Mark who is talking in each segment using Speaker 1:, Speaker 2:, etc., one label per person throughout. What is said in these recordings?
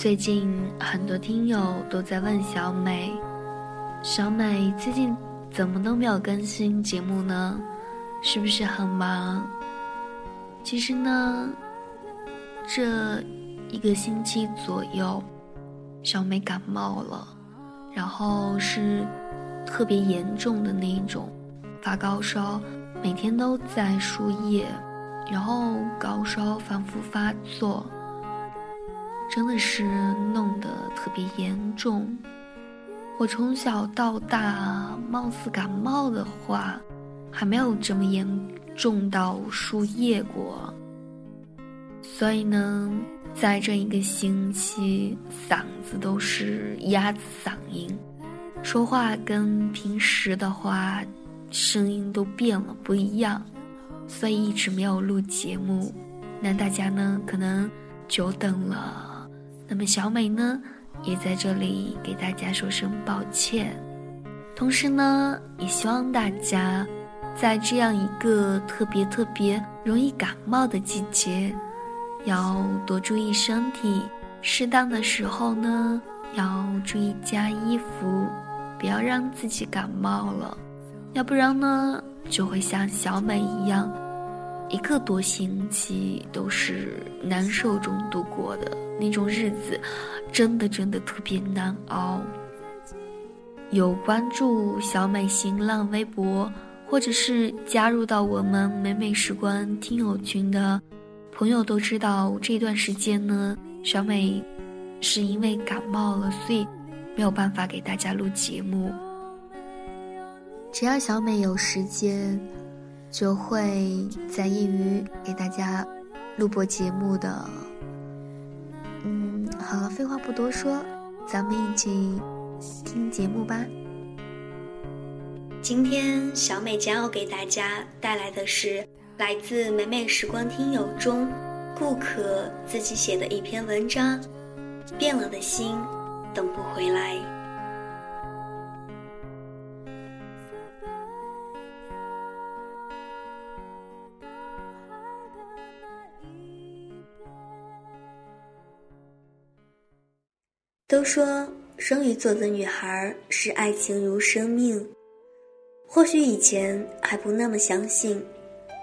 Speaker 1: 最近很多听友都在问小美，小美最近怎么都没有更新节目呢？是不是很忙？其实呢，这一个星期左右，小美感冒了，然后是特别严重的那一种，发高烧，每天都在输液，然后高烧反复发作。真的是弄得特别严重。我从小到大，貌似感冒的话，还没有这么严重到输液过。所以呢，在这一个星期，嗓子都是鸭子嗓音，说话跟平时的话，声音都变了不一样，所以一直没有录节目。那大家呢，可能久等了。那么小美呢，也在这里给大家说声抱歉，同时呢，也希望大家在这样一个特别特别容易感冒的季节，要多注意身体，适当的时候呢，要注意加衣服，不要让自己感冒了，要不然呢，就会像小美一样。一个多星期都是难受中度过的那种日子，真的真的特别难熬。有关注小美新浪微博，或者是加入到我们美美时光听友群的朋友都知道，这段时间呢，小美是因为感冒了，所以没有办法给大家录节目。只要小美有时间。就会在业余给大家录播节目的。嗯，好了，废话不多说，咱们一起听节目吧。今天小美将要给大家带来的是来自美美时光听友中顾可自己写的一篇文章，《变了的心等不回来》。都说双鱼座的女孩是爱情如生命，或许以前还不那么相信，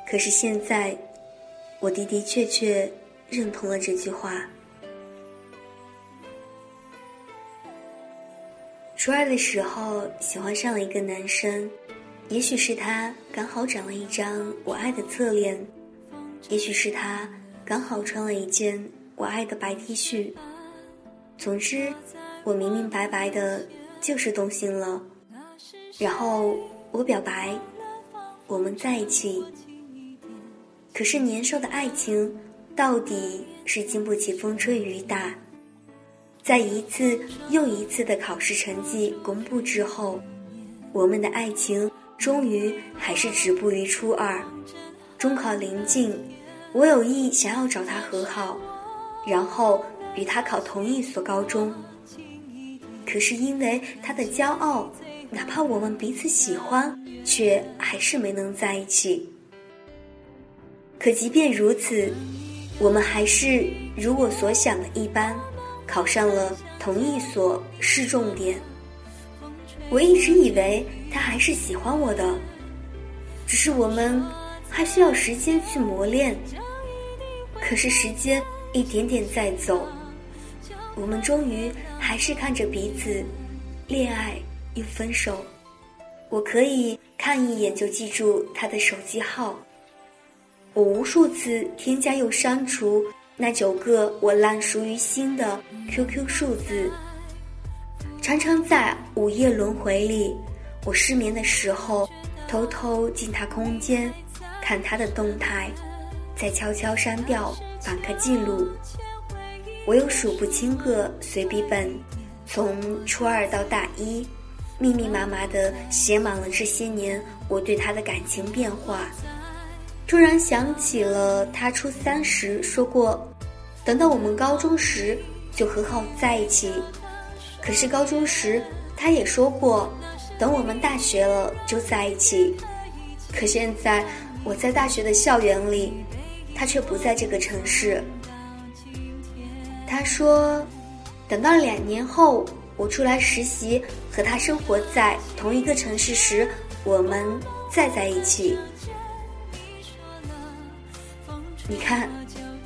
Speaker 1: 可是现在，我的的确确认同了这句话。初二的时候喜欢上了一个男生，也许是他刚好长了一张我爱的侧脸，也许是他刚好穿了一件我爱的白 T 恤。总之，我明明白白的，就是动心了。然后我表白，我们在一起。可是年少的爱情，到底是经不起风吹雨打。在一次又一次的考试成绩公布之后，我们的爱情终于还是止步于初二。中考临近，我有意想要找他和好，然后。与他考同一所高中，可是因为他的骄傲，哪怕我们彼此喜欢，却还是没能在一起。可即便如此，我们还是如我所想的一般，考上了同一所市重点。我一直以为他还是喜欢我的，只是我们还需要时间去磨练。可是时间一点点在走。我们终于还是看着彼此，恋爱又分手。我可以看一眼就记住他的手机号。我无数次添加又删除那九个我烂熟于心的 QQ 数字。常常在午夜轮回里，我失眠的时候，偷偷进他空间，看他的动态，再悄悄删掉访客记录。我有数不清个随笔本，从初二到大一，密密麻麻的写满了这些年我对他的感情变化。突然想起了他初三时说过，等到我们高中时就和好在一起。可是高中时他也说过，等我们大学了就在一起。可现在我在大学的校园里，他却不在这个城市。他说：“等到两年后我出来实习，和他生活在同一个城市时，我们再在一起。你看，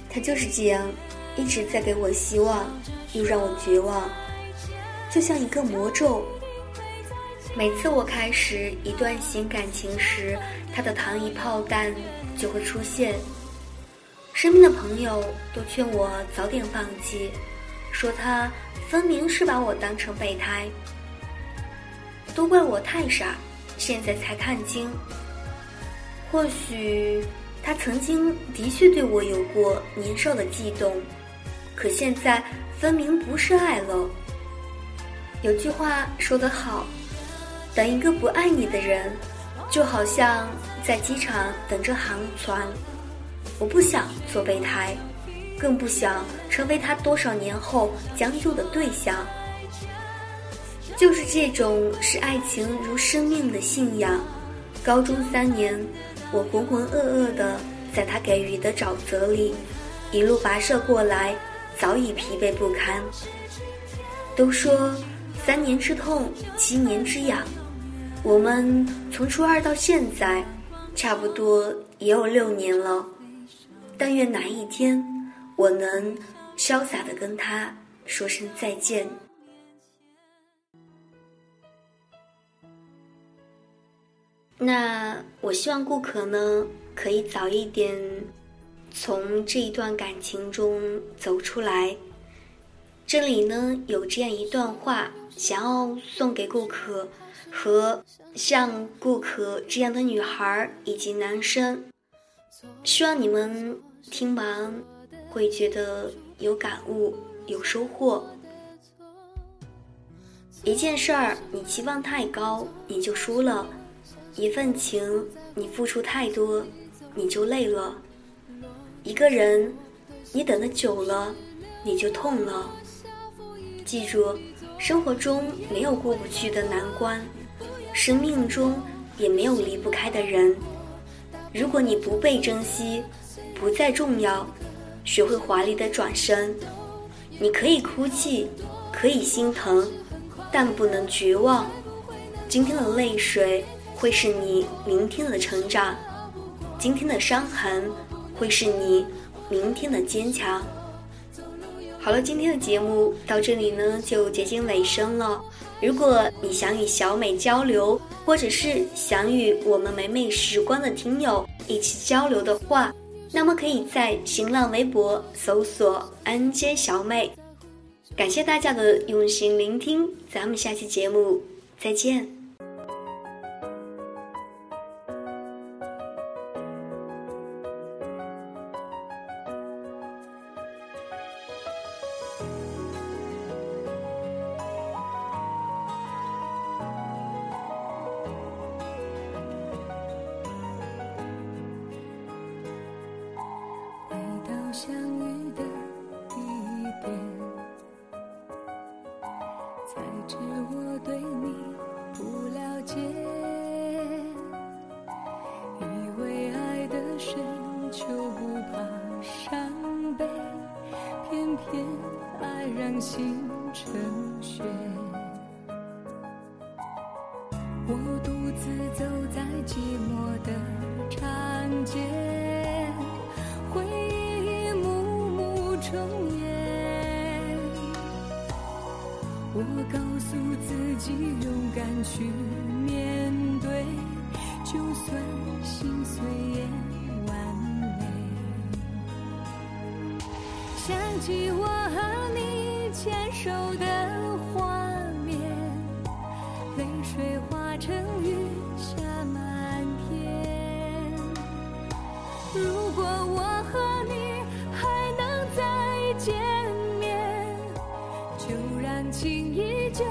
Speaker 1: 他就是这样，一直在给我希望，又让我绝望，就像一个魔咒。每次我开始一段新感情时，他的糖衣炮弹就会出现。身边的朋友都劝我早点放弃，说他分明是把我当成备胎，都怪我太傻，现在才看清。或许。他曾经的确对我有过年少的悸动，可现在分明不是爱了。有句话说得好，等一个不爱你的人，就好像在机场等着航船。我不想做备胎，更不想成为他多少年后将就的对象。就是这种视爱情如生命的信仰。高中三年。我浑浑噩噩的在他给予的沼泽里一路跋涉过来，早已疲惫不堪。都说三年之痛，七年之痒。我们从初二到现在，差不多也有六年了。但愿哪一天，我能潇洒的跟他说声再见。那我希望顾客呢，可以早一点从这一段感情中走出来。这里呢有这样一段话，想要送给顾客和像顾客这样的女孩以及男生，希望你们听完会觉得有感悟、有收获。一件事儿，你期望太高，你就输了。一份情，你付出太多，你就累了；一个人，你等的久了，你就痛了。记住，生活中没有过不去的难关，生命中也没有离不开的人。如果你不被珍惜，不再重要，学会华丽的转身。你可以哭泣，可以心疼，但不能绝望。今天的泪水。会是你明天的成长，今天的伤痕会是你明天的坚强。好了，今天的节目到这里呢就接近尾声了。如果你想与小美交流，或者是想与我们美美时光的听友一起交流的话，那么可以在新浪微博搜索安街小美”。感谢大家的用心聆听，咱们下期节目再见。
Speaker 2: 心成雪，我独自走在寂寞的长街，回忆一幕幕重演。我告诉自己勇敢去面对，就算心碎也完美。想起我和你。牵手的画面，泪水化成雨下满天。如果我和你还能再见面，就让情依旧。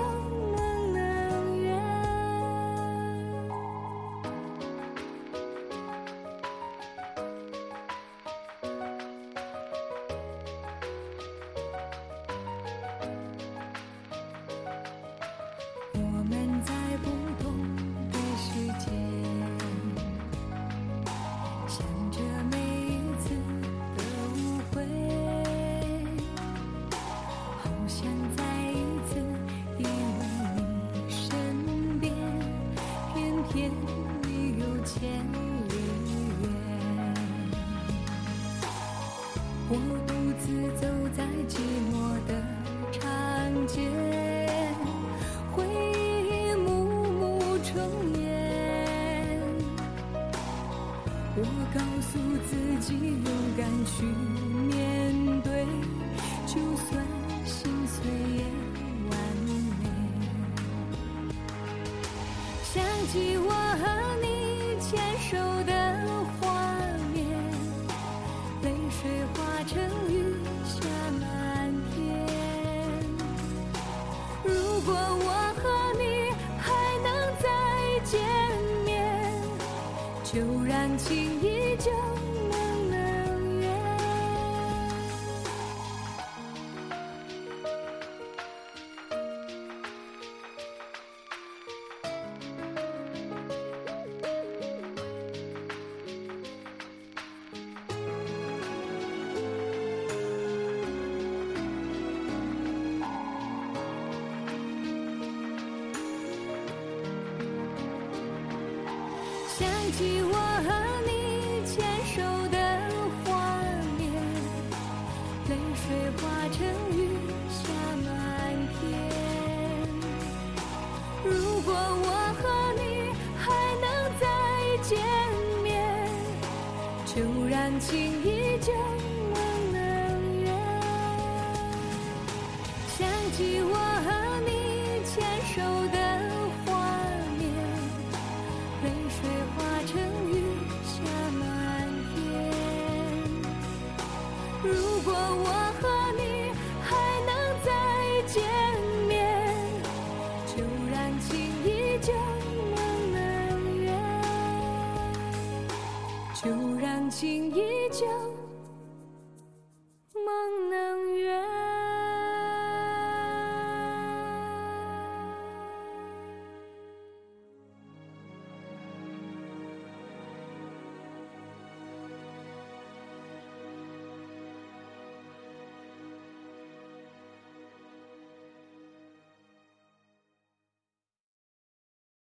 Speaker 2: 我独自走在寂寞的长街，回忆一幕幕重演。我告诉自己勇敢去面对，就算心碎也完美。想起我和你牵手的起我和你牵手的画面，泪水化成雨下满天。如果我和你还能再见面，就让如果我